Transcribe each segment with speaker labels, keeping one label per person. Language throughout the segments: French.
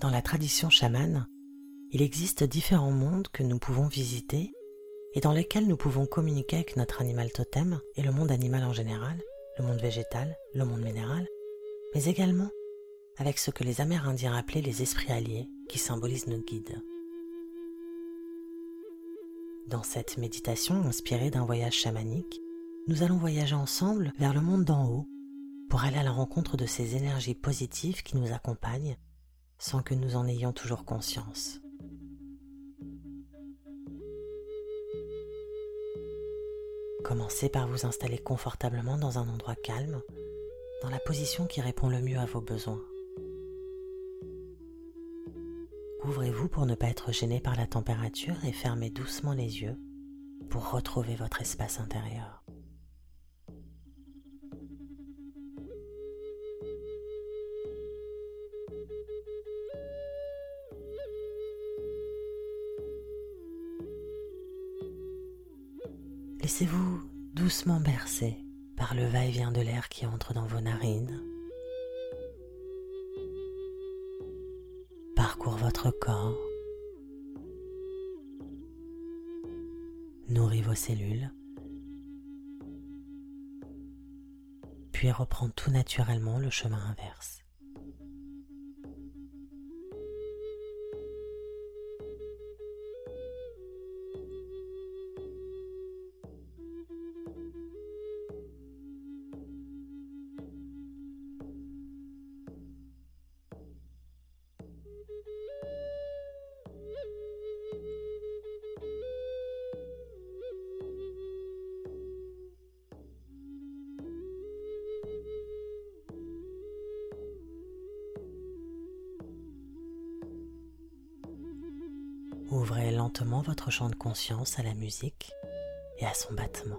Speaker 1: Dans la tradition chamane, il existe différents mondes que nous pouvons visiter et dans lesquels nous pouvons communiquer avec notre animal totem et le monde animal en général, le monde végétal, le monde minéral, mais également avec ce que les Amérindiens appelaient les esprits alliés qui symbolisent nos guides. Dans cette méditation inspirée d'un voyage chamanique, nous allons voyager ensemble vers le monde d'en haut pour aller à la rencontre de ces énergies positives qui nous accompagnent sans que nous en ayons toujours conscience. Commencez par vous installer confortablement dans un endroit calme, dans la position qui répond le mieux à vos besoins. Ouvrez-vous pour ne pas être gêné par la température et fermez doucement les yeux pour retrouver votre espace intérieur. Laissez-vous doucement bercer par le va-et-vient de l'air qui entre dans vos narines. Parcours votre corps. Nourrit vos cellules. Puis reprend tout naturellement le chemin inverse. Votre champ de conscience à la musique et à son battement.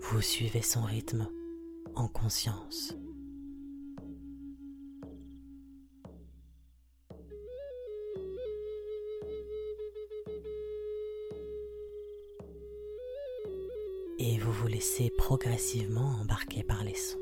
Speaker 1: Vous suivez son rythme en conscience. Progressivement embarquer par les sons.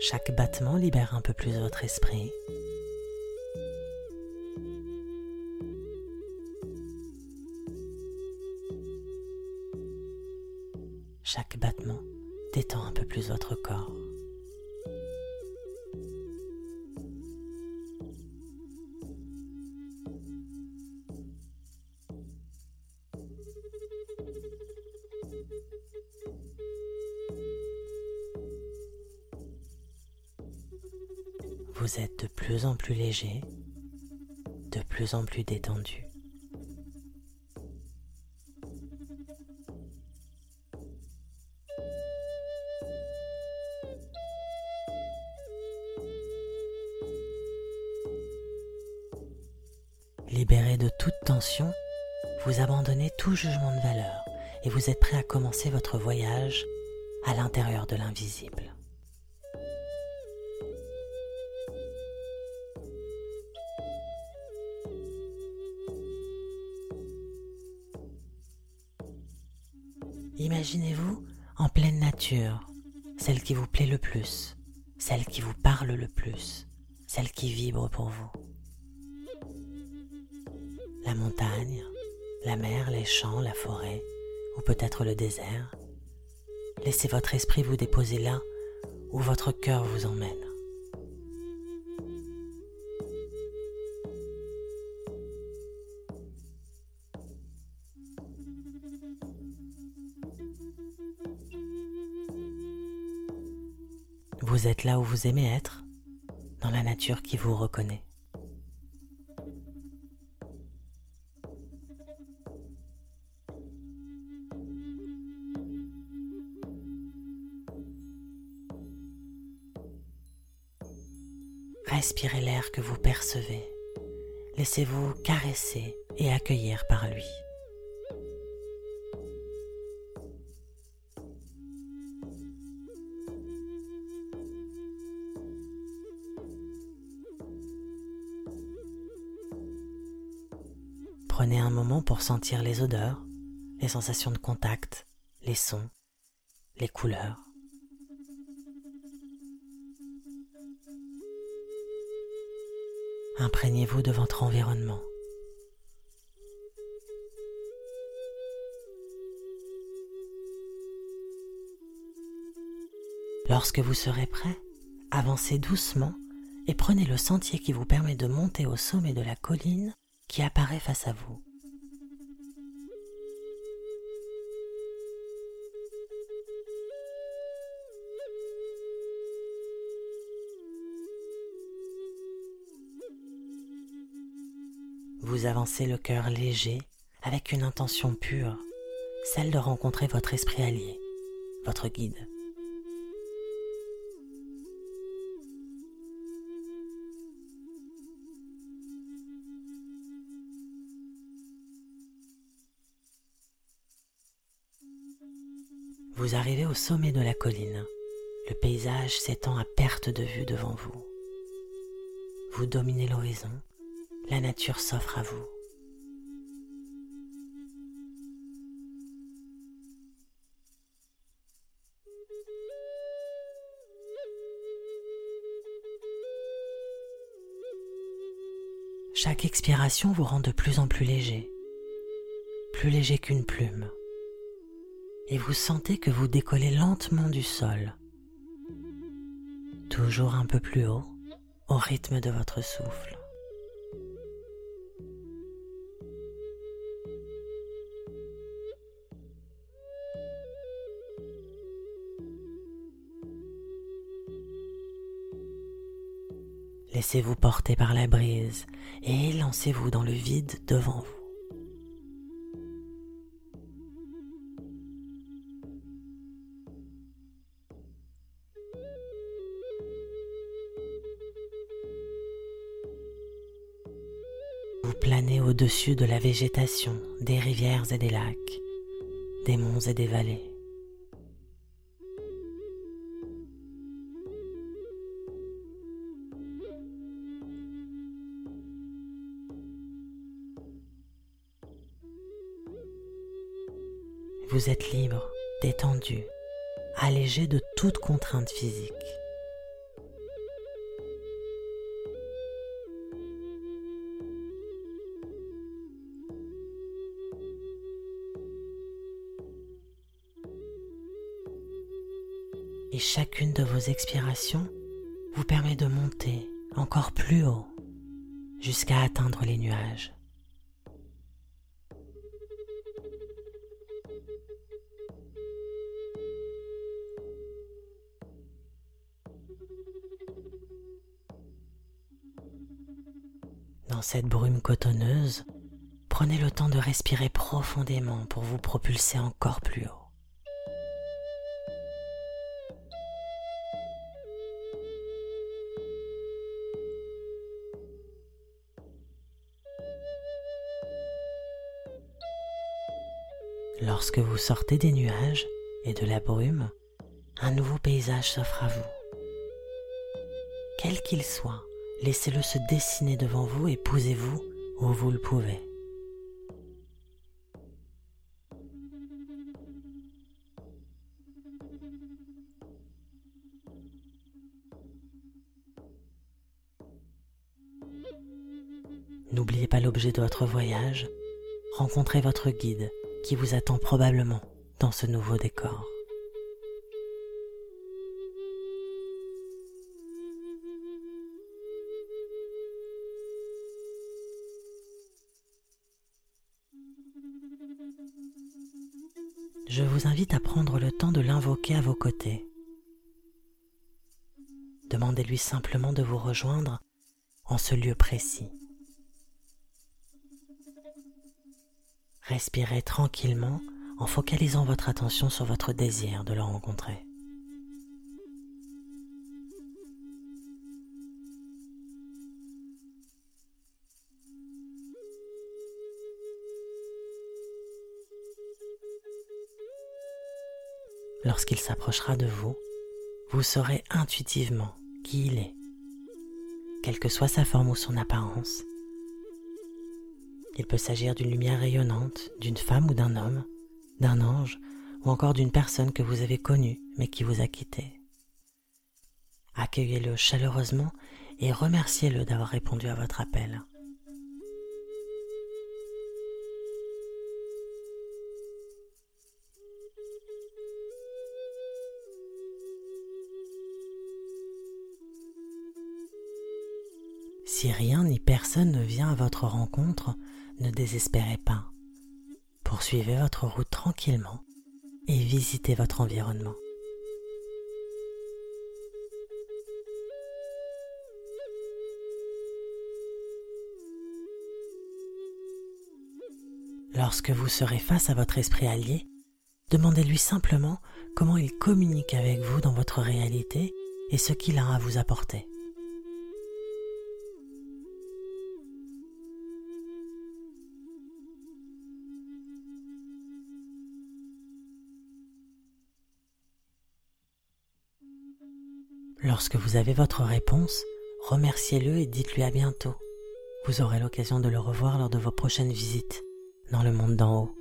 Speaker 1: Chaque battement libère un peu plus votre esprit Chaque battement détend un peu plus votre corps. Vous êtes de plus en plus léger, de plus en plus détendu. Libéré de toute tension, vous abandonnez tout jugement de valeur et vous êtes prêt à commencer votre voyage à l'intérieur de l'invisible. Imaginez-vous en pleine nature, celle qui vous plaît le plus, celle qui vous parle le plus, celle qui vibre pour vous la montagne, la mer, les champs, la forêt, ou peut-être le désert. Laissez votre esprit vous déposer là où votre cœur vous emmène. Vous êtes là où vous aimez être, dans la nature qui vous reconnaît. Respirez l'air que vous percevez. Laissez-vous caresser et accueillir par lui. Prenez un moment pour sentir les odeurs, les sensations de contact, les sons, les couleurs. Imprégnez-vous de votre environnement. Lorsque vous serez prêt, avancez doucement et prenez le sentier qui vous permet de monter au sommet de la colline qui apparaît face à vous. Vous avancez le cœur léger avec une intention pure, celle de rencontrer votre esprit allié, votre guide. Vous arrivez au sommet de la colline. Le paysage s'étend à perte de vue devant vous. Vous dominez l'horizon. La nature s'offre à vous. Chaque expiration vous rend de plus en plus léger, plus léger qu'une plume et vous sentez que vous décollez lentement du sol, toujours un peu plus haut au rythme de votre souffle. Laissez-vous porter par la brise et lancez-vous dans le vide devant vous. planez au-dessus de la végétation, des rivières et des lacs, des monts et des vallées. Vous êtes libre, détendu, allégé de toute contrainte physique. et chacune de vos expirations vous permet de monter encore plus haut jusqu'à atteindre les nuages. Cette brume cotonneuse, prenez le temps de respirer profondément pour vous propulser encore plus haut. Lorsque vous sortez des nuages et de la brume, un nouveau paysage s'offre à vous. Quel qu'il soit, laissez-le se dessiner devant vous et posez-vous où vous le pouvez. N'oubliez pas l'objet de votre voyage, rencontrez votre guide qui vous attend probablement dans ce nouveau décor. Je vous invite à prendre le temps de l'invoquer à vos côtés. Demandez-lui simplement de vous rejoindre en ce lieu précis. Respirez tranquillement en focalisant votre attention sur votre désir de le rencontrer. Lorsqu'il s'approchera de vous, vous saurez intuitivement qui il est, quelle que soit sa forme ou son apparence. Il peut s'agir d'une lumière rayonnante, d'une femme ou d'un homme, d'un ange ou encore d'une personne que vous avez connue mais qui vous a quitté. Accueillez-le chaleureusement et remerciez-le d'avoir répondu à votre appel. Si rien ni personne ne vient à votre rencontre, ne désespérez pas. Poursuivez votre route tranquillement et visitez votre environnement. Lorsque vous serez face à votre esprit allié, demandez-lui simplement comment il communique avec vous dans votre réalité et ce qu'il a à vous apporter. Lorsque vous avez votre réponse, remerciez-le et dites-lui à bientôt. Vous aurez l'occasion de le revoir lors de vos prochaines visites dans le monde d'en haut.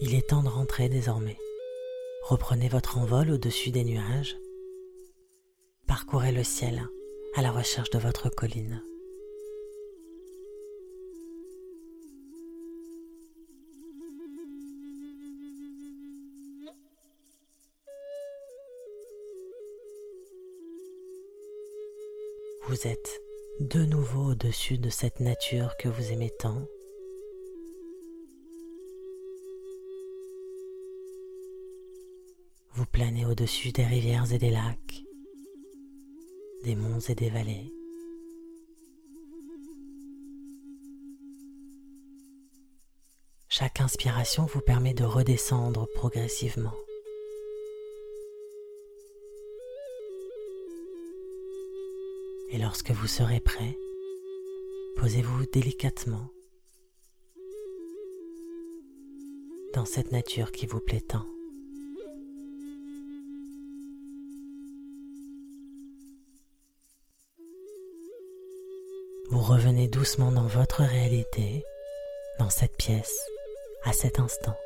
Speaker 1: Il est temps de rentrer désormais. Reprenez votre envol au-dessus des nuages. Parcourez le ciel à la recherche de votre colline. Vous êtes de nouveau au-dessus de cette nature que vous aimez tant. Vous planez au-dessus des rivières et des lacs, des monts et des vallées. Chaque inspiration vous permet de redescendre progressivement. Et lorsque vous serez prêt, posez-vous délicatement dans cette nature qui vous plaît tant. Vous revenez doucement dans votre réalité, dans cette pièce, à cet instant.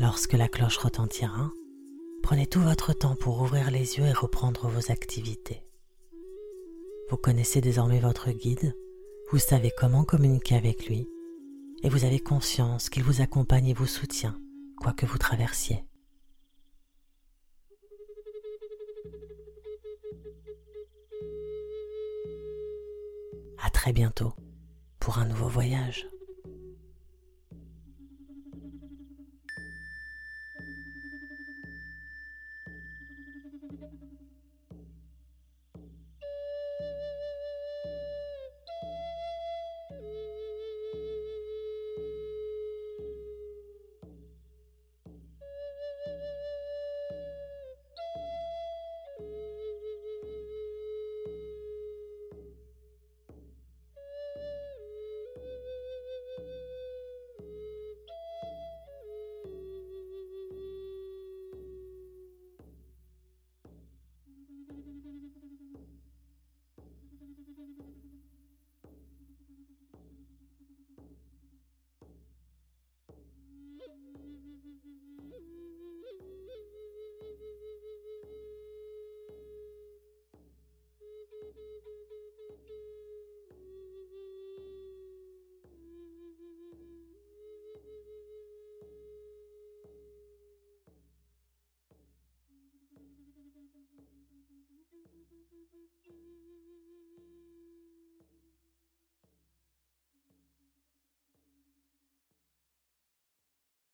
Speaker 1: Lorsque la cloche retentira, Prenez tout votre temps pour ouvrir les yeux et reprendre vos activités. Vous connaissez désormais votre guide, vous savez comment communiquer avec lui, et vous avez conscience qu'il vous accompagne et vous soutient, quoi que vous traversiez. À très bientôt pour un nouveau voyage.